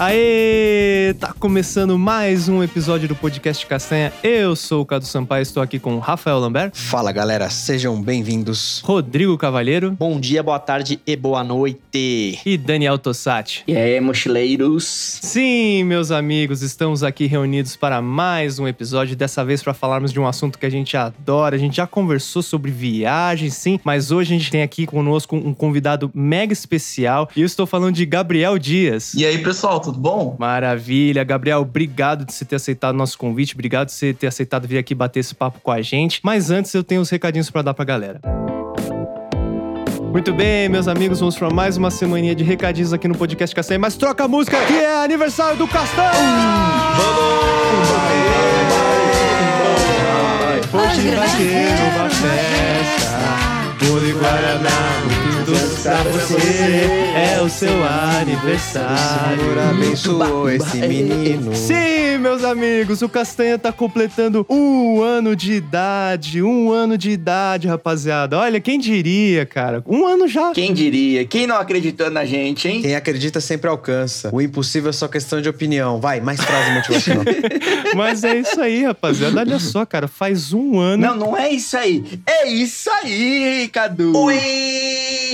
Aê! Começando mais um episódio do Podcast Castanha. Eu sou o Cadu Sampaio, estou aqui com Rafael Lambert, Fala galera, sejam bem-vindos. Rodrigo Cavalheiro Bom dia, boa tarde e boa noite. e Daniel Tossati. E aí, mochileiros? Sim, meus amigos, estamos aqui reunidos para mais um episódio, dessa vez para falarmos de um assunto que a gente adora. A gente já conversou sobre viagens, sim, mas hoje a gente tem aqui conosco um convidado mega especial e eu estou falando de Gabriel Dias. E aí, pessoal, tudo bom? Maravilha, Gabriel, obrigado de você ter aceitado o nosso convite, obrigado de você ter aceitado vir aqui bater esse papo com a gente. Mas antes eu tenho uns recadinhos para dar pra galera. Muito bem, meus amigos, vamos para mais uma semaninha de recadinhos aqui no podcast Castanha, mas troca a música que é aniversário do Castanha! Hoje vai ter uma festa, bolo e guaraná, pra você, é o seu aniversário. Senhor abençoou esse menino. Sim, meus amigos, o Castanha tá completando um ano de idade. Um ano de idade, rapaziada. Olha, quem diria, cara? Um ano já. Quem diria? Quem não acreditou na gente, hein? Quem acredita sempre alcança. O impossível é só questão de opinião. Vai, mais frase motivacional. Mas é isso aí, rapaziada. Olha só, cara, faz um ano. Não, não é isso aí. É isso aí, Cadu. Oi,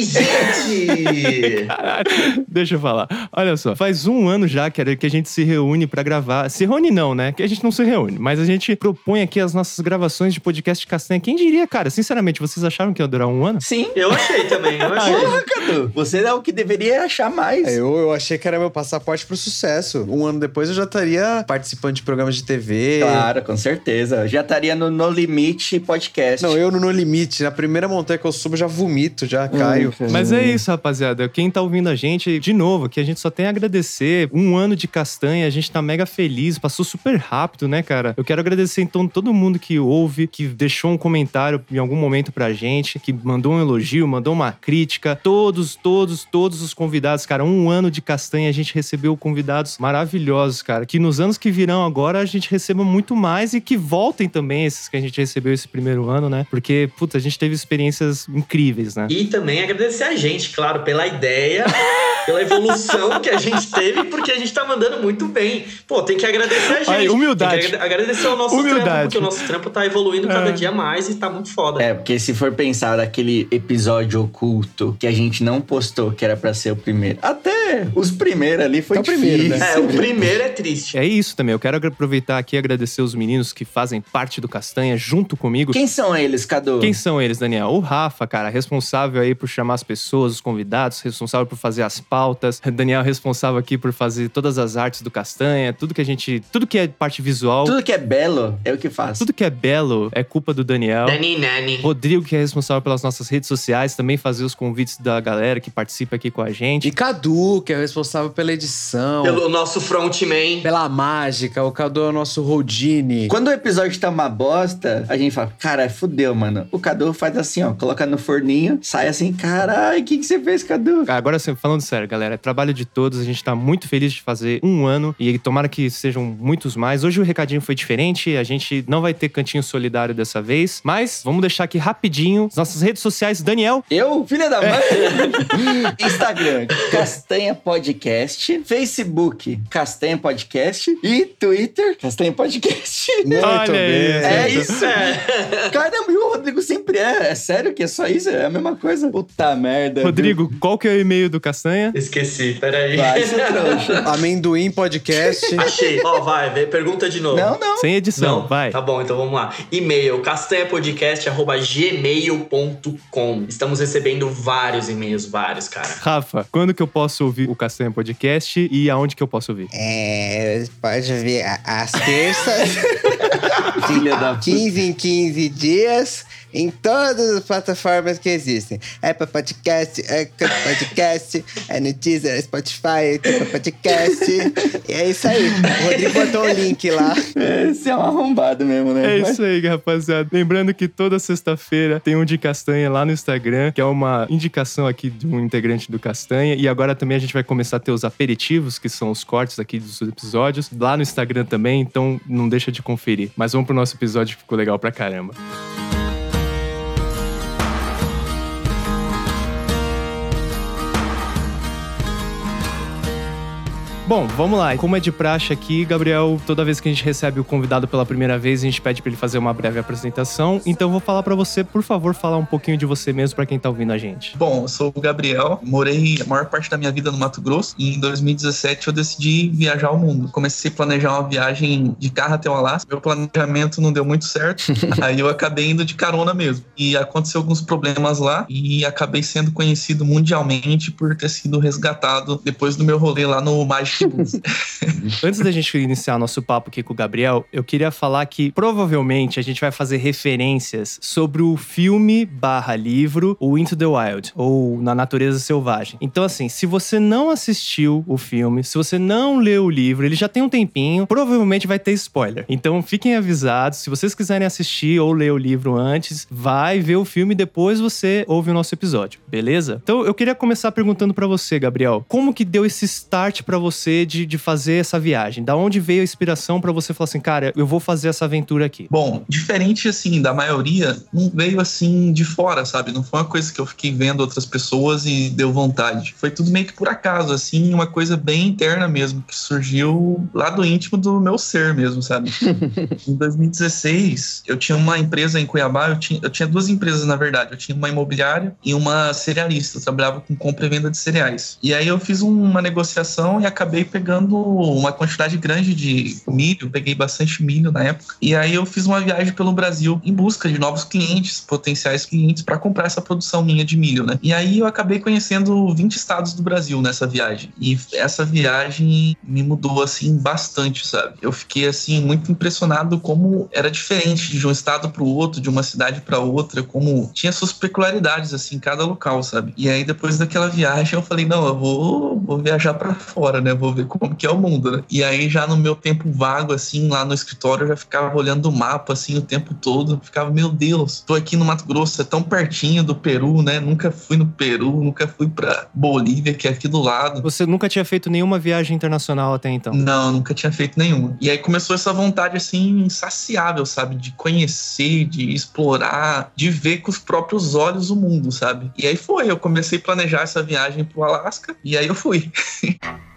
gente! Caralho, deixa eu falar. Olha só, faz um ano já que, a gente se reúne pra gravar. Se reúne não, né? Que a gente não se reúne, mas a gente propõe aqui as nossas gravações de podcast Castanha. Quem diria, cara? Sinceramente, vocês acharam que ia durar um ano? Sim. Eu achei também, eu achei. Porra, Cadu. Você é o que deveria achar mais. É, eu, eu achei que era meu passaporte pro sucesso. Um ano depois eu já estaria participando de programas de TV. Claro, com certeza. Eu Já estaria no No Limite Podcast. Não, eu no No Limite. Na primeira montanha que eu subo, eu já vomito, já caio. Mas é isso, rapaziada. Quem tá ouvindo a gente, de novo, que a gente só tem a agradecer. Um ano de castanha, a gente tá mega feliz. Passou super rápido, né, cara? Eu quero agradecer, então, todo mundo que ouve, que deixou um comentário em algum momento pra gente, que mandou um elogio, mandou uma crítica. Todos, todos, todos os convidados, cara. Um ano de castanha, a gente recebeu convidados maravilhosos, cara. Que nos anos que virão agora, a gente receba muito mais e que voltem também esses que a gente recebeu esse primeiro ano, né? Porque, puta, a gente teve experiências incríveis, né? E também agradecer a gente, claro, pela ideia, pela evolução que a gente teve, porque a gente tá mandando muito bem. Pô, tem que agradecer a gente. Aí, humildade. Tem que agra- agradecer ao nosso Humildade. trampo, porque o nosso trampo tá evoluindo cada É. dia mais e tá muito foda. É, porque se for pensar naquele episódio oculto que a gente não postou, que era pra ser o primeiro. Até os primeiros ali foi Até o primeiro, difícil. né? É, o primeiro é triste. É isso também. Eu quero aproveitar aqui e agradecer os meninos que fazem parte do Castanha junto comigo. Quem são eles, Cadu? Quem são eles, Daniel? O Rafa, cara, responsável aí por chamar as pessoas, os convidados, responsável por fazer as pautas. Daniel responsável aqui por fazer todas as artes do Castanha, tudo que a gente, tudo que é parte visual, tudo, Tudo que é belo, é o que faço. que é belo é culpa do Daniel. Dani Nani. Rodrigo, que é responsável pelas nossas redes sociais, também fazer os convites da galera que participa aqui com a gente. E Cadu, que é o responsável pela edição. Pelo nosso frontman. Pela mágica, o Cadu é o nosso Houdini. Quando o episódio tá uma bosta, a gente fala, cara, fudeu, mano. O Cadu faz assim, ó, coloca no forninho, sai assim, caralho, o que, que você fez, Cadu? Agora, assim, falando sério, galera, é trabalho de todos. A gente tá muito feliz de fazer um ano e tomara que sejam muitos mais. Hoje o recadinho foi diferente, a gente não vai ter cantinho solidário dessa vez, mas vamos deixar aqui rapidinho as nossas redes sociais. Daniel, Eu, filha da mãe. Instagram, Castanha Podcast. Facebook, Castanha Podcast. E Twitter, Castanha Podcast. Muito Olha bem. É isso, é. Caramba, e o Rodrigo sempre é. É sério que é só isso? É a mesma coisa? Puta merda. Rodrigo, qual que é o e-mail do Castanha? Esqueci, peraí. Vai ser trouxa. Amendoim Podcast. Achei. Ó, vai, vê, pergunta de novo. Não, não. Sem edição, Não, vai. Tá bom, então vamos lá. E-mail castanhapodcast.gmail.com. Estamos recebendo vários e-mails, vários, cara. Rafa, quando que eu posso ouvir o Castanha Podcast e aonde que eu posso ouvir? É, pode ver às terças, Filha da 15 em 15 dias, em todas as plataformas que existem. Apple Podcast, Anchor Podcast, é no Deezer, é Spotify, Apple Podcast. E é isso aí. O Rodrigo botou o link lá. Esse é um arrombado mesmo, né? É isso aí, rapaziada. Lembrando que toda sexta-feira tem um de Castanha lá no Instagram, que é uma indicação aqui de um integrante do Castanha. E agora também a gente vai começar a ter os aperitivos, que são os cortes aqui dos episódios, lá no Instagram também. Então não deixa de conferir. Mas vamos pro nosso episódio que ficou legal pra caramba. Bom, vamos lá. Como é de praxe aqui, Gabriel, toda vez que a gente recebe o convidado pela primeira vez, a gente pede pra ele fazer uma breve apresentação. Então, eu vou falar pra você, por favor, falar um pouquinho de você mesmo pra quem tá ouvindo a gente. Bom, eu sou o Gabriel, morei a maior parte da minha vida no Mato Grosso e em 2017 eu decidi viajar ao mundo. Comecei a planejar uma viagem de carro até o Alasca. Meu planejamento não deu muito certo, aí eu acabei indo de carona mesmo. E aconteceu alguns problemas lá e acabei sendo conhecido mundialmente por ter sido resgatado depois do meu rolê lá no Magic. Antes da gente iniciar nosso papo aqui com o Gabriel, eu queria falar que provavelmente a gente vai fazer referências sobre o filme barra livro o Into the Wild, ou Na Natureza Selvagem. Então, assim, se você não assistiu o filme, se você não leu o livro, ele já tem um tempinho, provavelmente vai ter spoiler. Então, fiquem avisados. Se vocês quiserem assistir ou ler o livro antes, vai ver o filme e depois você ouve o nosso episódio, beleza? Então, eu queria começar perguntando pra você, Gabriel, como que deu esse start pra você de, de fazer essa viagem? Da onde veio a inspiração pra você falar assim, cara, eu vou fazer essa aventura aqui? Bom, diferente assim da maioria, não veio assim de fora, sabe? Não foi uma coisa que eu fiquei vendo outras pessoas e deu vontade. Foi tudo meio que por acaso, assim, uma coisa bem interna mesmo, que surgiu lá do íntimo do meu ser mesmo, sabe? em 2016, eu tinha uma empresa em Cuiabá, eu tinha, eu tinha duas empresas na verdade, eu tinha uma imobiliária e uma cerealista, eu trabalhava com compra e venda de cereais. E aí eu fiz uma negociação e acabei pegando uma quantidade grande de milho, peguei bastante milho na época. E aí eu fiz uma viagem pelo Brasil em busca de novos clientes, potenciais clientes, para comprar essa produção minha de milho, né? E aí eu acabei conhecendo 20 estados do Brasil nessa viagem. E essa viagem me mudou, assim, bastante, sabe? Eu fiquei, assim, muito impressionado como era diferente de um estado para o outro, de uma cidade para outra, como tinha suas peculiaridades, assim, em cada local, sabe? E aí depois daquela viagem eu falei, não, eu vou, vou viajar para fora, né? Vou ver como que é o mundo, né? E aí já no meu tempo vago, assim, lá no escritório, eu já ficava olhando o mapa, assim, o tempo todo. Ficava, meu Deus, tô aqui no Mato Grosso, é tão pertinho do Peru, né? Nunca fui no Peru, nunca fui pra Bolívia, que é aqui do lado. Você nunca tinha feito nenhuma viagem internacional até então? Não, nunca tinha feito nenhuma. E aí começou essa vontade, assim, insaciável, sabe? De conhecer, de explorar, de ver com os próprios olhos o mundo, sabe? E aí foi, eu comecei a planejar essa viagem pro Alasca, e aí eu fui.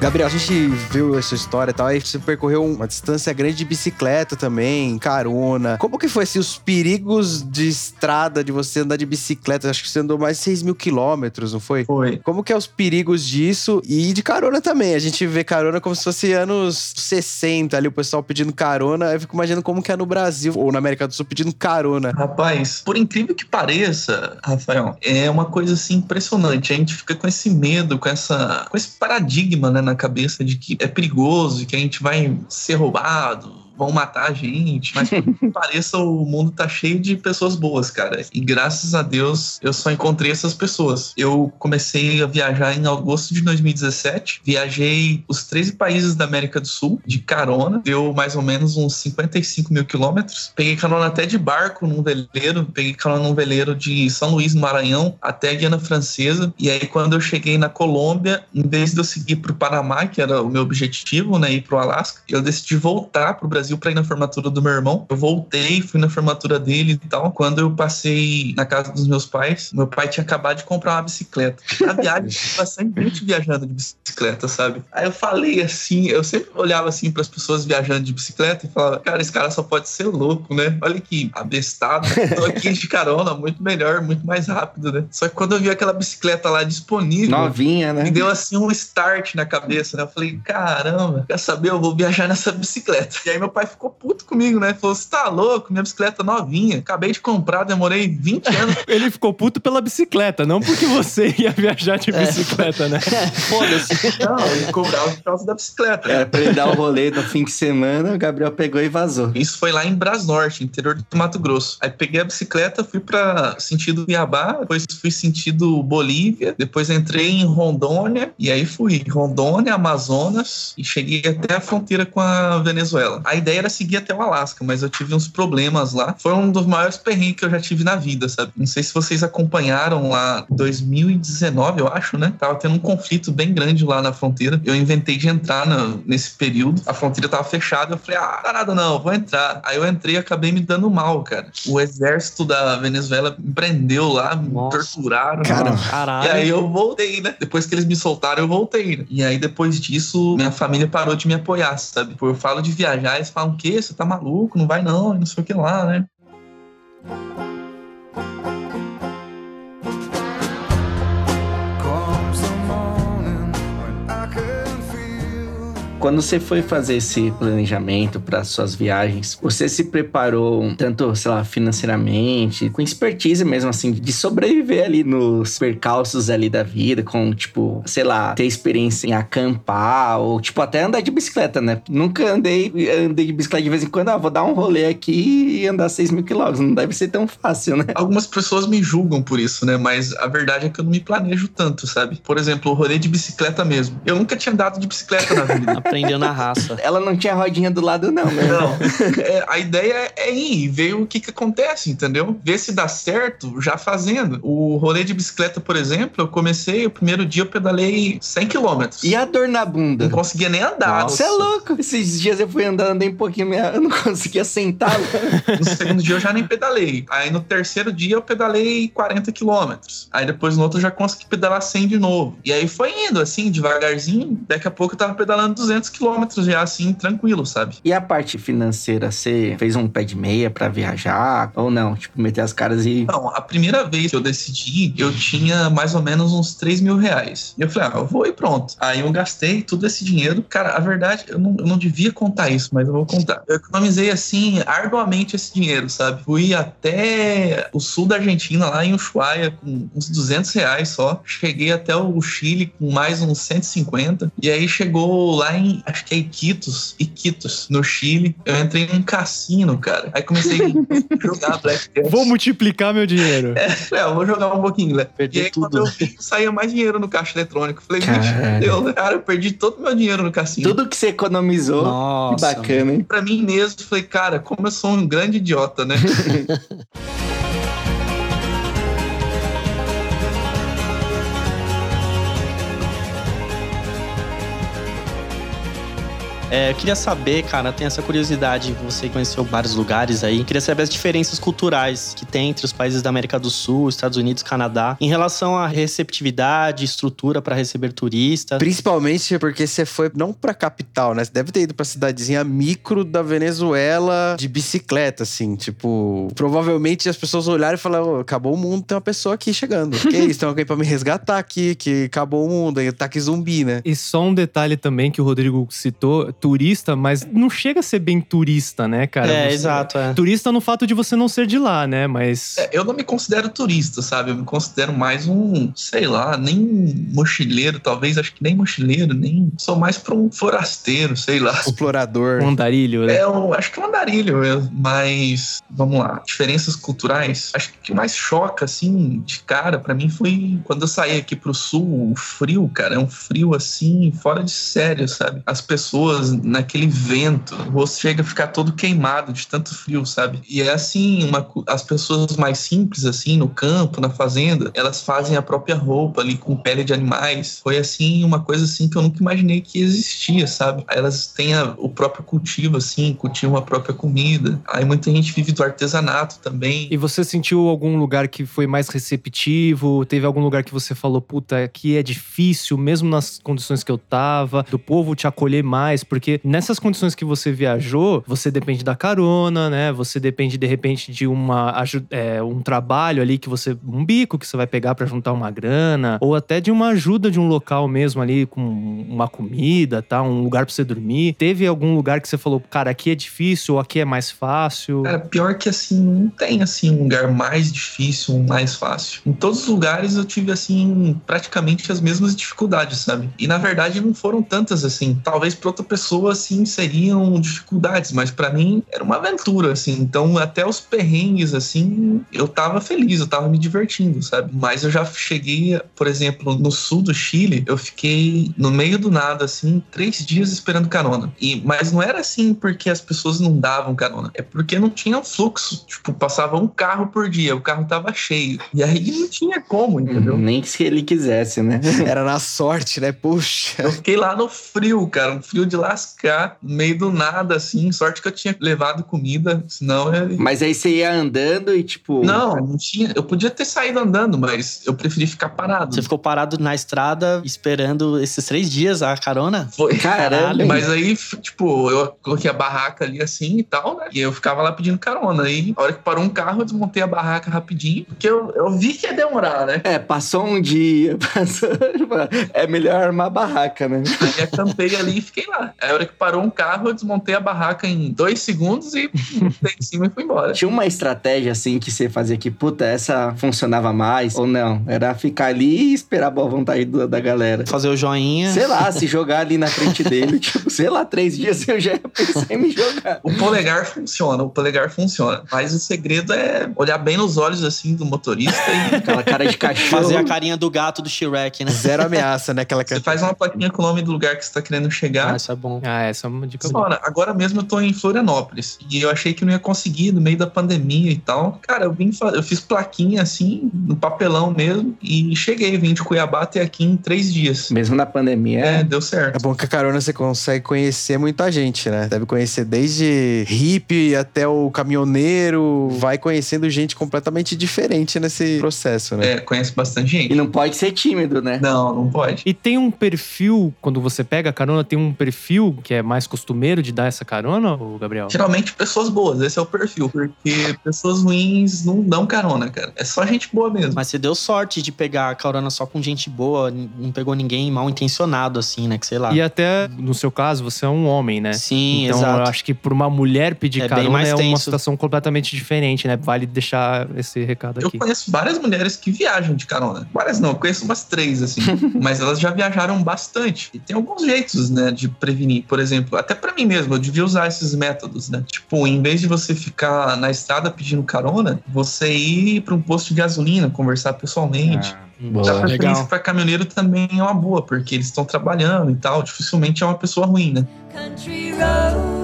Gabriel, a gente viu essa história e tal, aí você percorreu uma distância grande de bicicleta também, carona. Como que foi, assim, os perigos de estrada de você andar de bicicleta? Acho que você andou mais de 6 mil quilômetros, não foi? Foi. Como que é os perigos disso? E de carona também. A gente vê carona como se fosse anos 60 ali, o pessoal pedindo carona. Eu fico imaginando como que é no Brasil ou na América do Sul pedindo carona. Rapaz, por incrível que pareça, Rafael, é uma coisa assim impressionante. A gente fica com esse medo, com essa, com esse paradigma, né, na cabeça de que é perigoso, que a gente vai ser roubado, vão matar a gente, mas por que pareça o mundo tá cheio de pessoas boas, cara. E graças a Deus eu só encontrei essas pessoas. Eu comecei a viajar em agosto de 2017, viajei os 13 países da América do Sul de carona, deu mais ou menos uns 55 mil quilômetros. Peguei carona até de barco num veleiro, peguei carona num veleiro de São Luís, no Maranhão, até a Guiana Francesa. E aí quando eu cheguei na Colômbia, em vez de eu seguir pro Panamá, que era o meu objetivo, né, ir pro Alasca, eu decidi voltar pro Brasil para ir na formatura do meu irmão. Eu voltei, fui na formatura dele e tal. Quando eu passei na casa dos meus pais, meu pai tinha acabado de comprar uma bicicleta. Na viagem, bastante gente viajando de bicicleta, sabe? Aí eu falei assim, eu sempre olhava assim para as pessoas viajando de bicicleta e falava, cara, esse cara só pode ser louco, né? Olha que abestado. Tô aqui de carona, muito melhor, muito mais rápido, né? Só que quando eu vi aquela bicicleta lá disponível, Novinha, né? me deu assim um start na cabeça, né? Eu falei, caramba, quer saber? Eu vou viajar nessa bicicleta. E aí meu pai ficou puto comigo, né? Falou: você tá louco? Minha bicicleta novinha. Acabei de comprar, demorei 20 anos. Ele ficou puto pela bicicleta, não porque você ia viajar de bicicleta, né? Foda-se. Não, ele cobrava por causa da bicicleta. Era pra ele dar o rolê no fim de semana, o Gabriel pegou e vazou. Isso foi lá em Brasnorte, interior do Mato Grosso. Aí peguei a bicicleta, fui pra sentido Iabá, depois fui sentido Bolívia, depois entrei em Rondônia, e aí fui Rondônia, Amazonas, e cheguei até a fronteira com a Venezuela. A ideia ideia era seguir até o Alasca, mas eu tive uns problemas lá. Foi um dos maiores perrengues que eu já tive na vida, sabe? Não sei se vocês acompanharam lá 2019, eu acho, né? Tava tendo um conflito bem grande lá na fronteira. Eu inventei de entrar no, nesse período. A fronteira tava fechada. Eu falei, ah, nada não, vou entrar. Aí eu entrei e acabei me dando mal, cara. O exército da Venezuela me prendeu lá, me Nossa. torturaram. Cara, E Caralho. aí eu voltei, né? Depois que eles me soltaram, eu voltei. Né? E aí depois disso, minha família parou de me apoiar, sabe? Pô, Eu falo de viajar, eles falam, o quê? Você tá maluco? Não vai não, e não sei o que lá, né? Quando você foi fazer esse planejamento para suas viagens, você se preparou tanto, sei lá, financeiramente, com expertise mesmo, assim, de sobreviver ali nos percalços ali da vida, com, tipo, sei lá, ter experiência em acampar, ou, tipo, até andar de bicicleta, né? Nunca andei, andei de bicicleta de vez em quando, ah, vou dar um rolê aqui e andar 6 mil quilômetros. Não deve ser tão fácil, né? Algumas pessoas me julgam por isso, né? Mas a verdade é que eu não me planejo tanto, sabe? Por exemplo, o rolê de bicicleta mesmo. Eu nunca tinha andado de bicicleta na vida. Aprendeu na raça. Ela não tinha rodinha do lado, não, né? Não, É, a ideia é ir ver o que, que acontece, entendeu? Ver se dá certo já fazendo. O rolê de bicicleta, por exemplo, eu comecei, o primeiro dia eu pedalei 100 quilômetros. E a dor na bunda? Não conseguia nem andar. Você é louco. Esses dias eu fui andando, andei um pouquinho, eu não conseguia sentar. No segundo dia eu já nem pedalei. Aí no terceiro dia eu pedalei 40 quilômetros. Aí depois no outro eu já consegui pedalar 100 de novo. E aí foi indo assim, devagarzinho. Daqui a pouco eu tava pedalando 200 quilômetros já assim, tranquilo, sabe? e a parte financeira, você fez um pé de meia pra viajar? Ou não? Tipo, meter as caras e. Não, a primeira vez que eu decidi, eu tinha mais ou menos uns 3 mil reais. E eu falei, ah, eu vou e pronto. Aí eu gastei todo esse dinheiro. Cara, a verdade, eu não, eu não devia contar isso, mas eu vou contar. Eu economizei, assim, arduamente esse dinheiro, sabe? Fui até o sul da Argentina, lá em Ushuaia, com uns 200 reais só. Cheguei até o Chile com mais uns 150. E aí chegou lá em, acho que é Iquitos, Iquitos, no Chile. Eu entrei num cassino, cara. Aí comecei a jogar Blackjack. Vou multiplicar meu dinheiro. É, eu vou jogar um pouquinho, né? Perdi e aí, tudo. quando eu vi, saía mais dinheiro no caixa eletrônico. Falei, Caralho. deu, né? Cara, eu perdi todo o meu dinheiro no cassino. Tudo que você economizou. que Nossa. bacana, hein? Pra mim mesmo, falei, cara, como eu sou um grande idiota, né? É, eu queria saber, cara, tem essa curiosidade, você conheceu vários lugares aí. Queria saber as diferenças culturais que tem entre os países da América do Sul, Estados Unidos, Canadá, em relação à receptividade, estrutura para receber turistas. Principalmente porque você foi não pra capital, né? Você deve ter ido pra cidadezinha micro da Venezuela de bicicleta, assim. Tipo, provavelmente as pessoas olharam e falaram: "Ô, acabou o mundo, tem uma pessoa aqui chegando. que isso? Tem alguém pra me resgatar aqui, que acabou o mundo, aí ataque zumbi, né? E só um detalhe também que o Rodrigo citou: turista, mas não chega a ser bem turista, né, cara? é, Você- exato, é. Turista no fato de você não ser de lá, né? Mas. É, eu não me considero turista, sabe? Eu me considero mais um, sei lá, nem mochileiro, talvez, acho que nem mochileiro, nem. Sou mais pra um forasteiro, sei lá. Explorador. Um andarilho, né? É, eu acho que é um andarilho mesmo. Mas, vamos lá. Diferenças culturais. Acho que o que mais choca, assim, de cara, pra mim foi quando eu saí aqui pro sul, o frio, cara. É um frio, assim, fora de sério, sabe? As pessoas naquele vento, o rosto chega a ficar todo queimado de tanto frio, sabe? E é assim, uma, as pessoas mais simples, assim, no campo, na fazenda, elas fazem a própria roupa ali com pele de animais. Foi, assim, uma coisa, assim, que eu nunca imaginei que existia, sabe? Elas têm a- o próprio cultivo, assim, cultivam a própria comida. Aí muita gente vive do artesanato também. E você sentiu algum lugar que foi mais receptivo? Teve algum lugar que você falou, puta, aqui é difícil, mesmo nas condições que eu tava, do povo te acolher mais? Porque nessas condições que você viajou, você depende da carona, né? Você depende, de repente, de uma, é, um trabalho ali que você. um bico que você vai pegar pra juntar uma grana, ou até de uma ajuda de um local mesmo ali, com uma comida, tá? Um lugar pra você dormir. Teve algum lugar que você falou, cara, aqui é difícil, ou aqui é mais fácil? Cara, pior que assim, não tem assim um lugar mais difícil, um mais fácil. Em todos os lugares eu tive assim praticamente as mesmas dificuldades, sabe? E na verdade não foram tantas assim. Talvez para outra pessoa pessoa assim seriam dificuldades, mas para mim era uma aventura assim. Então até os perrengues assim, eu tava feliz, eu tava me divertindo, sabe? Mas eu já cheguei, por exemplo, no sul do Chile, eu fiquei no meio do nada assim, três dias esperando carona. E mas não era assim porque as pessoas não davam carona, é porque não tinha fluxo. Tipo, passava um carro por dia, o carro tava cheio. E aí não tinha como, entendeu? Nem que se ele quisesse, né? Era na sorte, né? Puxa. Eu fiquei lá no frio, cara, um frio de lascar, no meio do nada, assim. Sorte que eu tinha levado comida, senão eu... Mas aí você ia andando e tipo. Não, não tinha. Eu podia ter saído andando, mas eu preferi ficar parado. Você ficou parado na estrada esperando esses três dias a carona? Foi. Caralho. Mas aí, tipo, eu coloquei a barraca ali assim e tal, né? E eu ficava lá pedindo carona. Aí, a hora que parou um carro, eu desmontei a barraca rapidinho, porque eu, eu vi que ia demorar, né? É, passou um dia, passou. É melhor armar barraca, né? Aí acampei ali e fiquei lá. Aí, a hora que parou um carro, eu desmontei a barraca em dois segundos e montei em cima e fui embora. Tinha uma estratégia assim que você fazia que, puta, essa funcionava mais ou não? Era ficar ali e esperar a boa vontade do- da galera. Fazer o joinha. Sei lá, se jogar ali na frente dele, tipo, sei lá, três dias eu já pensei em me jogar. O polegar funciona, o polegar funciona. Mas o segredo é olhar bem nos olhos assim do motorista e Aquela cara de cachorro. Fazer a carinha do gato do Shrek, né? Zero ameaça, né? Aquela você faz uma plaquinha com o nome do lugar que você tá querendo Ah, chegar. isso é bom. Ah, essa é uma dica boa. Agora mesmo eu tô em Florianópolis e eu achei que não ia conseguir no meio da pandemia e tal. Cara, eu vim, eu fiz plaquinha assim, no papelão mesmo e cheguei, vim de Cuiabá até aqui em três dias. Mesmo na pandemia. É, deu É certo. bom que a carona você consegue conhecer muita gente, né? Deve conhecer desde hippie até o caminhoneiro. Vai conhecendo gente completamente diferente nesse processo, né? É, conhece bastante E gente. não pode ser tímido, né? Não, não pode. E tem um perfil, quando você pega a carona, tem um perfil que é mais costumeiro de dar essa carona, ô Gabriel? Geralmente pessoas boas, esse é o perfil. Porque pessoas ruins não dão carona, cara. É só gente boa mesmo. Mas você deu sorte de pegar a carona só com gente boa, não pegou ninguém mal intencionado, assim, né? Que sei lá. E até, no seu caso, você é um homem, né? Sim, então, exato. eu acho que por uma mulher pedir É carona mais é uma situação completamente diferente, né? Vale deixar esse recado Eu aqui. conheço várias mulheres que viajam de carona. Várias não, eu conheço umas três, assim. mas elas já viajaram bastante. E tem alguns jeitos, né, de prevenir. Por exemplo, até pra mim mesmo, eu devia usar esses métodos, né? Tipo, em vez de você ficar na estrada pedindo carona, você ir pra um posto de gasolina, conversar pessoalmente. Boa. Dá preferência Legal. pra caminhoneiro também é uma boa, porque eles estão trabalhando e tal. Dificilmente é uma pessoa ruim, né? Country roads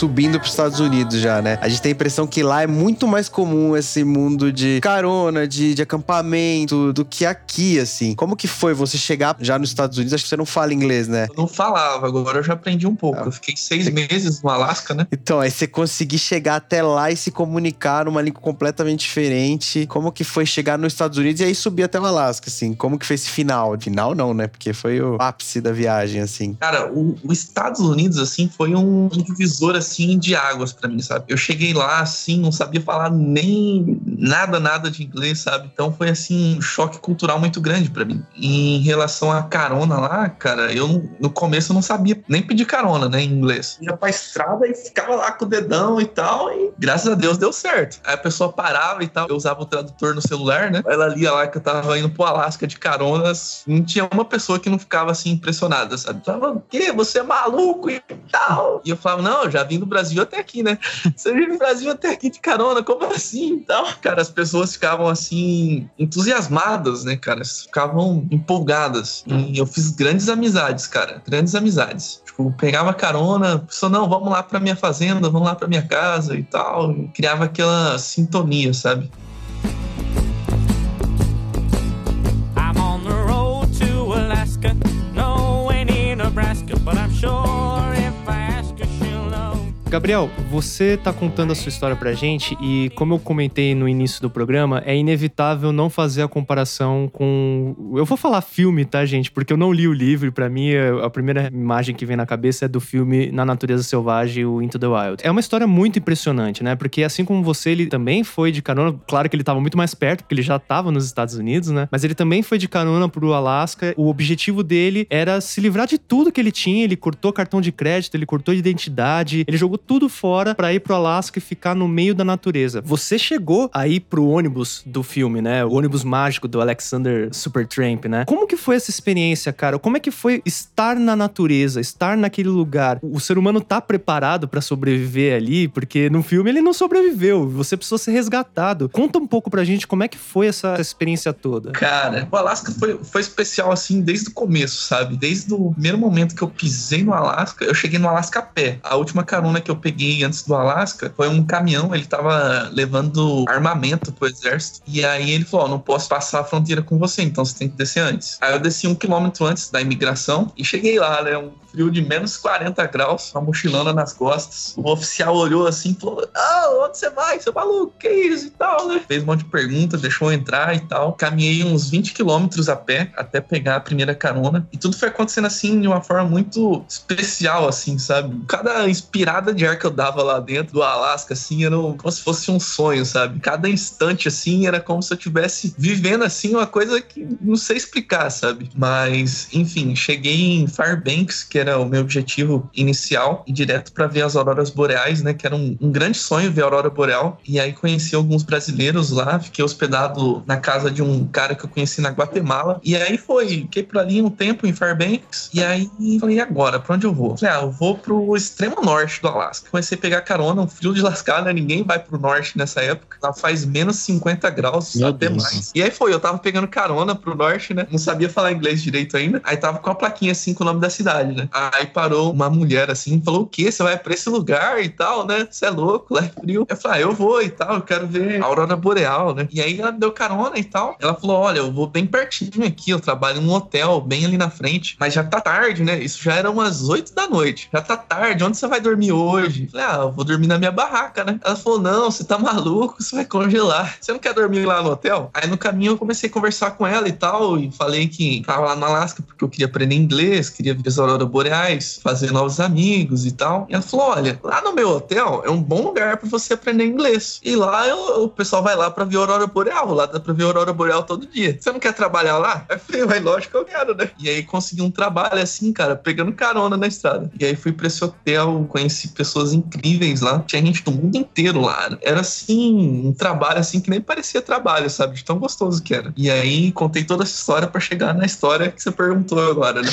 Subindo pros Estados Unidos já, né? A gente tem a impressão que lá é muito mais comum esse mundo de carona, de, de acampamento, do que aqui, assim. Como que foi você chegar já nos Estados Unidos? Acho que você não fala inglês, né? Eu não falava, agora eu já aprendi um pouco. Ah. Eu fiquei seis meses no Alasca, né? Então, aí você conseguir chegar até lá e se comunicar numa língua completamente diferente. Como que foi chegar nos Estados Unidos e aí subir até o Alasca, assim? Como que foi esse final? Final não, né? Porque foi o ápice da viagem, assim. Cara, os Estados Unidos, assim, foi um divisor, assim, de águas pra mim, sabe? Eu cheguei lá, assim, não sabia falar nem nada, nada de inglês, sabe? Então foi, assim, um choque cultural muito grande pra mim. E em relação à carona lá, cara, eu no começo eu não sabia nem pedir carona, né, em inglês. Ia pra estrada e ficava lá com o dedão e tal, e graças a Deus deu certo. Aí a pessoa parava e tal, eu usava o tradutor no celular, né? Ela lia lá que eu tava indo pro Alasca de caronas, não tinha uma pessoa que não ficava, assim, impressionada, sabe? Falava, o quê? Você é maluco e tal. E eu falava, não, eu já vim do Brasil até aqui, né? Você veio do Brasil até aqui de carona, como assim e tal? Cara, as pessoas ficavam assim, entusiasmadas, né, cara? Ficavam empolgadas. E eu fiz grandes amizades, cara. Grandes amizades. Tipo, pegava carona, pessoa, não, vamos lá pra minha fazenda, vamos lá pra minha casa e tal. E criava aquela sintonia, sabe? Gabriel, você tá contando a sua história pra gente e, como eu comentei no início do programa, é inevitável não fazer a comparação com. Eu vou falar filme, tá, gente? Porque eu não li o livro pra mim, a primeira imagem que vem na cabeça é do filme Na Natureza Selvagem, o Into the Wild. É uma história muito impressionante, né? Porque, assim como você, ele também foi de carona. Claro que ele tava muito mais perto, porque ele já tava nos Estados Unidos, né? Mas ele também foi de carona pro Alasca. O objetivo dele era se livrar de tudo que ele tinha. Ele cortou cartão de crédito, ele cortou identidade, ele jogou tudo fora pra ir pro Alasca e ficar no meio da natureza. Você chegou aí pro ônibus do filme, né? O ônibus mágico do Alexander Supertramp, né? Como que foi essa experiência, cara? Como é que foi estar na natureza, estar naquele lugar? O ser humano tá preparado pra sobreviver ali, porque no filme ele não sobreviveu, você precisou ser resgatado. Conta um pouco pra gente como é que foi essa experiência toda. Cara, o Alasca foi, foi especial assim desde o começo, sabe? Desde o primeiro momento que eu pisei no Alasca, eu cheguei no Alasca a pé. A última carona que eu peguei antes do Alasca foi um caminhão, ele tava levando armamento pro exército. E aí ele falou: Ó, não posso passar a fronteira com você, então você tem que descer antes. Aí eu desci um quilômetro antes da imigração e cheguei lá, né? Um frio de menos 40 graus, uma mochilona nas costas. O oficial olhou assim e falou: Ah, onde você vai, seu maluco? Que isso e tal, né? Fez um monte de pergunta, deixou eu entrar e tal. Caminhei uns 20 quilômetros a pé até pegar a primeira carona. E tudo foi acontecendo assim de uma forma muito especial, assim, sabe? Cada inspirada de ar que eu dava lá dentro do Alasca, assim, era como se fosse um sonho, sabe? Cada instante, assim, era como se eu estivesse vivendo, assim, uma coisa que não sei explicar, sabe? Mas, enfim, cheguei em Fairbanks, que era o meu objetivo inicial, e direto para ver as auroras boreais, né? Que era um, um grande sonho ver a aurora boreal. E aí conheci alguns brasileiros lá, fiquei hospedado na casa de um cara que eu conheci na Guatemala. E aí foi, fiquei por ali um tempo em Fairbanks. E aí falei, agora? Pra onde eu vou? Falei, ah, eu vou pro extremo norte do Alasca. Comecei a pegar carona, um frio de lascar, né? Ninguém vai pro norte nessa época. Lá faz menos 50 graus, Meu até Deus. mais. E aí foi, eu tava pegando carona pro norte, né? Não sabia falar inglês direito ainda. Aí tava com a plaquinha assim com o nome da cidade, né? Aí parou uma mulher assim, falou: O quê? Você vai pra esse lugar e tal, né? Você é louco, lá é frio. Eu falei: Ah, eu vou e tal, eu quero ver a aurora boreal, né? E aí ela me deu carona e tal. Ela falou: Olha, eu vou bem pertinho aqui, eu trabalho num hotel bem ali na frente, mas já tá tarde, né? Isso já era umas 8 da noite. Já tá tarde, onde você vai dormir hoje? Eu falei: Ah, eu vou dormir na minha barraca, né? Ela falou: Não, você tá maluco, você vai congelar. Você não quer dormir lá no hotel? Aí no caminho eu comecei a conversar com ela e tal, e falei que tava lá no Alasca porque eu queria aprender inglês, queria ver as auroras boreais, fazer novos amigos e tal. E ela falou: Olha, lá no meu hotel é um bom lugar pra você aprender inglês. E lá eu- o pessoal vai lá pra ver a aurora boreal, lá dá pra ver a aurora boreal todo dia. Você não quer trabalhar lá? Eu falei: Vai, lógico que eu quero, né? E aí consegui um trabalho assim, cara, pegando carona na estrada. E aí fui pra esse hotel, conheci pessoas incríveis lá. Tinha gente do mundo inteiro lá. Era assim, um trabalho assim que nem parecia trabalho, sabe? De tão gostoso que era. E aí contei toda essa história pra chegar na história que você perguntou agora, né?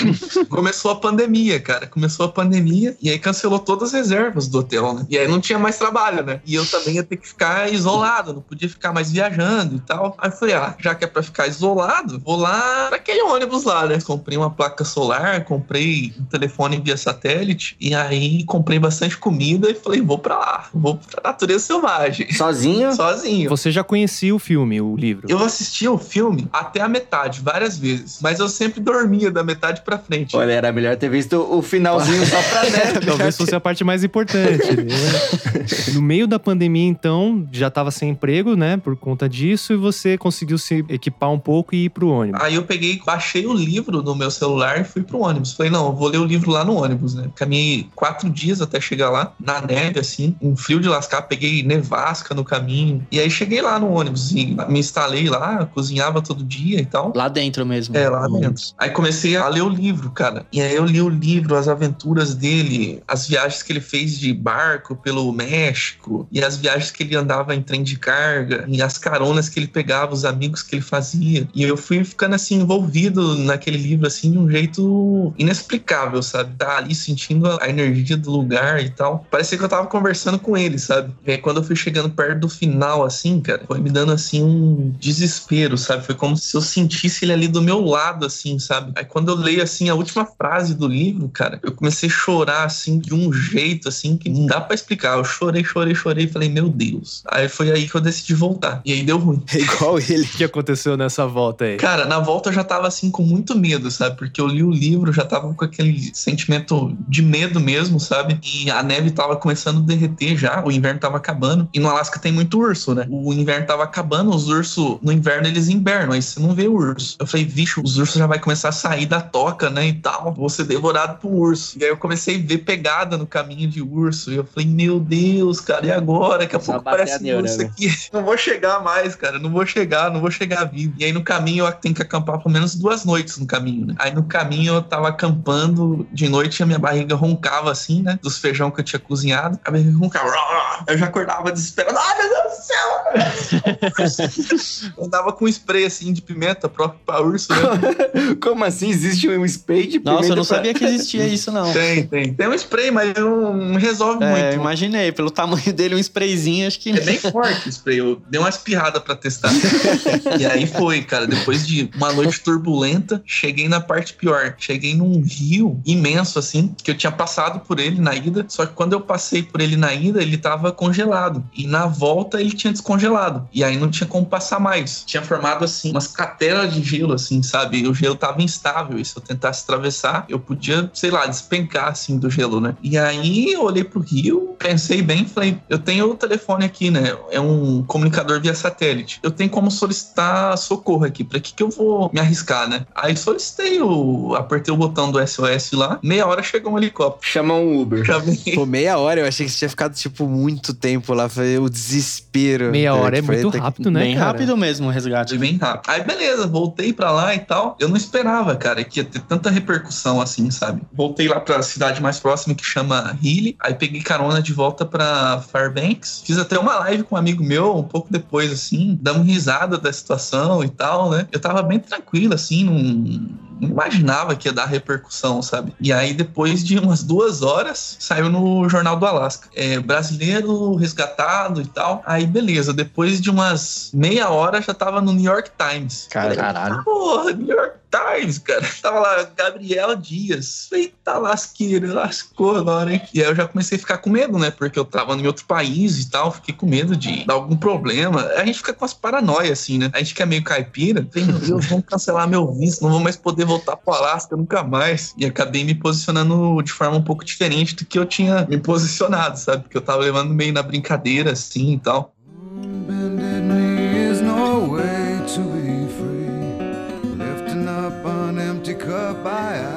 Começou a pandemia, cara. Começou a pandemia e aí cancelou todas as reservas do hotel, né? E aí não tinha mais trabalho, né? E eu também ia ter que ficar isolado, não podia ficar mais viajando e tal. Aí eu falei, ah, já que é pra ficar isolado, vou lá naquele ônibus lá, né? Comprei uma placa solar, comprei um telefone via satélite e aí comprei bastante comida e falei, vou pra lá, vou pra natureza selvagem. Sozinho? Sozinho. Você já conhecia o filme, o livro? Eu assistia o filme até a metade, várias vezes. Mas eu sempre dormia da metade pra frente. Olha, era melhor ter visto o finalzinho só pra né? Talvez fosse a parte mais importante. né? no meio da pandemia, então, já tava sem emprego, né? Por conta disso, e você conseguiu se equipar um pouco e ir pro ônibus. Aí eu peguei, baixei o livro no meu celular e fui pro ônibus. Falei, não, eu vou ler o livro lá no ônibus, né? Caminhei quatro dias até chegar lá, na neve, assim, um frio de lascar, peguei nevasca no caminho. E aí cheguei lá no ônibus e me instalei lá, cozinhava todo dia e tal. Lá dentro mesmo. É, lá dentro. Aí comecei a ler o livro, cara. E aí eu li o livro, as aventuras dele, as viagens que ele fez de barco pelo México, e as viagens que ele andava em trem de carga, e as caronas que ele pegava, os amigos que ele fazia. E eu fui ficando assim, envolvido naquele livro, assim, de um jeito inexplicável, sabe? Tá ali sentindo a energia do lugar e tal. Parecia que eu tava conversando com ele, sabe? E aí quando eu fui chegando perto do final, assim, cara, foi me dando assim um desespero, sabe? Foi como se eu sentisse ele ali do meu lado, assim, sabe? Aí quando eu leio assim a última frase do livro, cara, eu comecei a chorar assim de um jeito assim que não dá pra explicar. Eu chorei, chorei, chorei e falei, meu Deus. Aí foi aí que eu decidi voltar. E aí deu ruim. É igual ele. Que aconteceu nessa volta aí? Cara, na volta eu já tava assim com muito medo, sabe? Porque eu li o livro, já tava com aquele sentimento de medo mesmo, sabe? E a neve tava começando a derreter já, o inverno tava acabando. E no Alasca tem muito urso, né? O inverno tava acabando, os ursos, no inverno eles invernam, aí você não vê o urso. Eu falei, bicho, os ursos já vai começar a sair da toca, né? E tal, vou ser devorado por urso. E aí eu comecei a ver pegada no caminho de urso. E eu falei, meu Deus, cara, e agora? Daqui a pouco a parece um urso aqui. Não vou chegar mais, cara. Não vou chegar, não vou chegar vivo. E aí no caminho eu tenho que acampar pelo menos duas noites no caminho, né? Aí no caminho eu tava acampando de noite e a minha barriga roncava assim, né? Do dos feijão que eu tinha cozinhado. Acabei com um carro. Eu já acordava desesperado. Meu Deus andava com spray assim de pimenta próprio pra urso, né? Como assim? Existe um spray de Nossa, eu pimenta não pra- sabia que existia isso, não. Tem, tem. Tem um spray, mas não, não resolve É, muito. imaginei, pelo tamanho dele, um sprayzinho, acho que. É bem forte o spray. Eu dei uma espirrada pra testar. e aí foi, cara. Depois de uma noite turbulenta, cheguei na parte pior. Cheguei num rio imenso, assim, que eu tinha passado por ele na ida. Só que quando eu passei por ele na ida, ele tava congelado. E na volta ele tinha descongelado. E aí não tinha como passar mais. Tinha formado, assim, umas crateras de gelo, assim, sabe? E o gelo tava instável. E se eu tentasse atravessar, eu podia, sei lá, despencar, assim, do gelo, né? E aí eu olhei pro rio, pensei bem, falei, eu tenho o telefone aqui, né? É um comunicador via satélite. Eu tenho como solicitar socorro aqui. Pra que que eu vou me arriscar, né? Aí solicitei o... Apertei o botão do SOS lá. Meia hora chegou um helicóptero. Chama um Uber. Chamei. Pô, meia hora, eu achei que você tinha ficado, tipo, muito tempo lá. Foi o desespero. Meia hora é Tipo, muito que- rápido, né, Bem cara? rápido mesmo o resgate. Foi bem rápido. Aí, beleza, voltei pra lá e tal. Eu não esperava, cara, que ia ter tanta repercussão assim, sabe? Voltei lá pra cidade mais próxima que chama Healy. Aí peguei carona de volta pra Fairbanks. Fiz até uma live com um amigo meu um pouco depois, assim. Damos risada da situação e tal, né? Eu tava bem tranquilo, assim, não. Não imaginava que ia dar repercussão, sabe? E aí, depois de umas duas horas, saiu no Jornal do Alasca. É, brasileiro resgatado e tal. Aí, beleza. Depois de umas meia hora, já tava no New York Times. Cara, Caralho. Porra, New York Times, cara. Tava lá, Gabriel Dias. Eita lasqueira, lascou agora, hein? E aí eu já comecei a ficar com medo, né? Porque eu tava em outro país e tal. Fiquei com medo de dar algum problema. A gente fica com as paranoias, assim, né? A gente que é meio caipira. Meu Deus, vamos cancelar meu visto. Não vou mais poder voltar pro Alasca nunca mais. E acabei me posicionando de forma um pouco diferente do que eu tinha me posicionado, sabe? Porque eu tava levando meio na brincadeira, assim e tal. by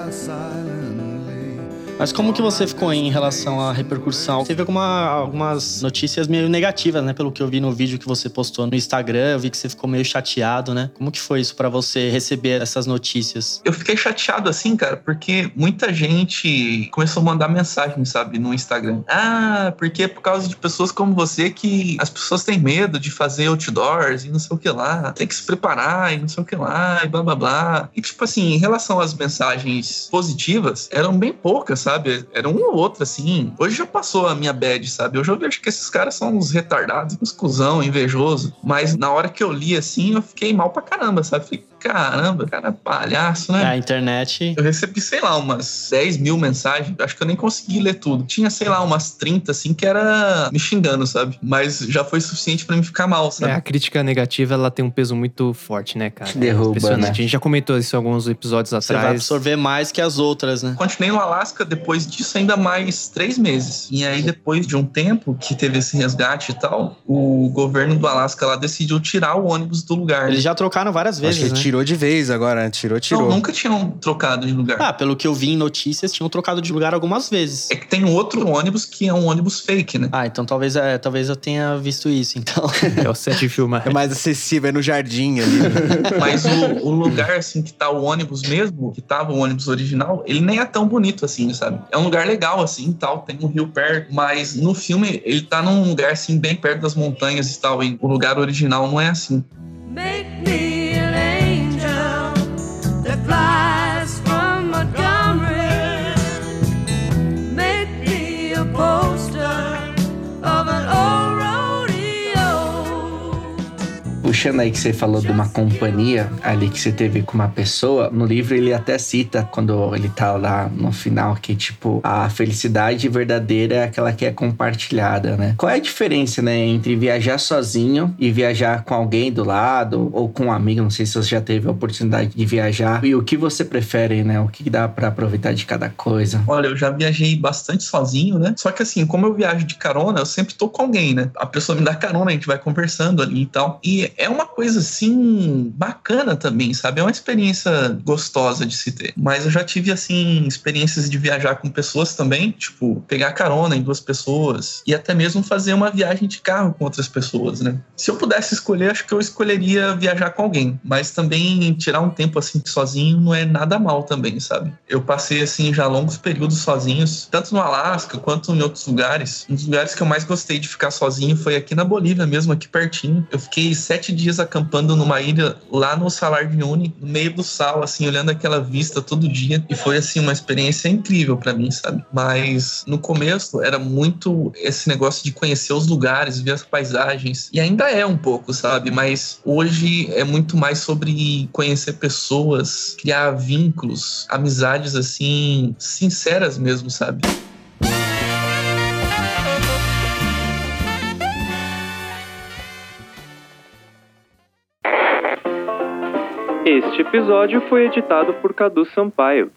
Mas como que você ficou em relação à repercussão? Teve alguma, algumas notícias meio negativas, né? Pelo que eu vi no vídeo que você postou no Instagram, eu vi que você ficou meio chateado, né? Como que foi isso pra você receber essas notícias? Eu fiquei chateado assim, cara, porque muita gente começou a mandar mensagem, sabe, no Instagram. Ah, porque é por causa de pessoas como você que as pessoas têm medo de fazer outdoors e não sei o que lá. Tem que se preparar e não sei o que lá e blá blá blá. E tipo assim, em relação às mensagens positivas, eram bem poucas, sabe? Era um ou outro, assim. Hoje já passou a minha bad, sabe? Hoje eu vejo que esses caras são uns retardados, uns cuzão, invejoso. Mas na hora que eu li assim, eu fiquei mal pra caramba, sabe? Fiquei, caramba, cara, é palhaço, né? A internet. Eu recebi, sei lá, umas 10 mil mensagens. Acho que eu nem consegui ler tudo. Tinha, sei lá, umas 30, assim, que era me xingando, sabe? Mas já foi suficiente pra me ficar mal, É, sabe? a crítica negativa, ela tem um peso muito forte, né, cara? Te derruba, É impressionante. né? A gente já comentou isso em alguns episódios Você vai atrás. absorver mais que as outras, né? Continuei no Alasca depois disso ainda mais três meses. E aí, depois de um tempo que teve esse resgate e tal, o governo do Alasca lá decidiu tirar o ônibus do lugar. Eles já trocaram várias vezes, né? Tirou de vez agora, né? Tirou, tirou. Não, nunca tinham trocado de lugar. Ah, pelo que eu vi em notícias, tinham trocado de lugar algumas vezes. É que tem outro ônibus que é um ônibus fake, né? Ah, então talvez, é, talvez eu tenha visto isso, então. É o set de filmar. É mais acessível, é no jardim ali. né? Mas o, o lugar, assim, que tá o ônibus mesmo, que tava o ônibus original, ele nem é tão bonito assim, sabe? É um lugar legal, assim, tal, tem um rio perto, mas no filme ele tá num lugar, assim, bem perto das montanhas e tal, e o lugar original não é assim. Puxando aí que você falou de uma companhia ali que você teve com uma pessoa, no livro ele até cita quando ele tá lá no final que tipo a felicidade verdadeira é aquela que é compartilhada, né? Qual é a diferença, né, entre viajar sozinho e viajar com alguém do lado ou com um amigo? Não sei se você já teve a oportunidade de viajar e o que você prefere, né? O que dá pra aproveitar de cada coisa? Olha, eu já viajei bastante sozinho, né? Só que assim, como eu viajo de carona, eu sempre tô com alguém, né? A pessoa me dá carona, a gente vai conversando ali e tal. E é uma coisa assim bacana também, sabe? É uma experiência gostosa de se ter. Mas eu já tive assim experiências de viajar com pessoas também, tipo, pegar carona em duas pessoas e até mesmo fazer uma viagem de carro com outras pessoas, né? Se eu pudesse escolher, acho que eu escolheria viajar com alguém, mas também tirar um tempo assim sozinho não é nada mal também, sabe? Eu passei assim já longos períodos sozinhos, tanto no Alasca quanto em outros lugares. Um dos lugares que eu mais gostei de ficar sozinho foi aqui na Bolívia mesmo, aqui pertinho. Eu fiquei sete dias acampando numa ilha lá no Salar de Uyuni, no meio do sal, assim, olhando aquela vista todo dia. E foi, assim, uma experiência incrível para mim, sabe? Mas no começo era muito esse negócio de conhecer os lugares, ver as paisagens. E ainda é um pouco, sabe? Mas hoje é muito mais sobre conhecer pessoas, criar vínculos, amizades, assim, sinceras mesmo, sabe? Este episódio foi editado por Cadu Sampaio.